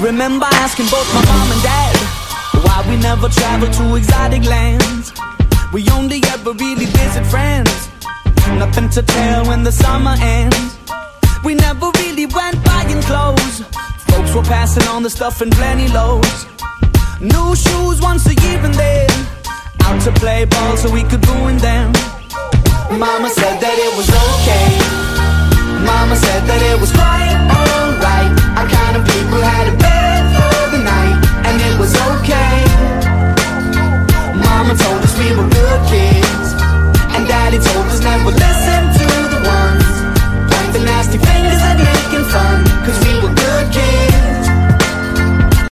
remember asking both my mom and dad why we never traveled to exotic lands. We only ever really visit friends. Nothing to tell when the summer ends. We never really went buying clothes. Folks were passing on the stuff in plenty loads. New shoes once a year and then out to play ball so we could ruin them. Mama said that it was okay.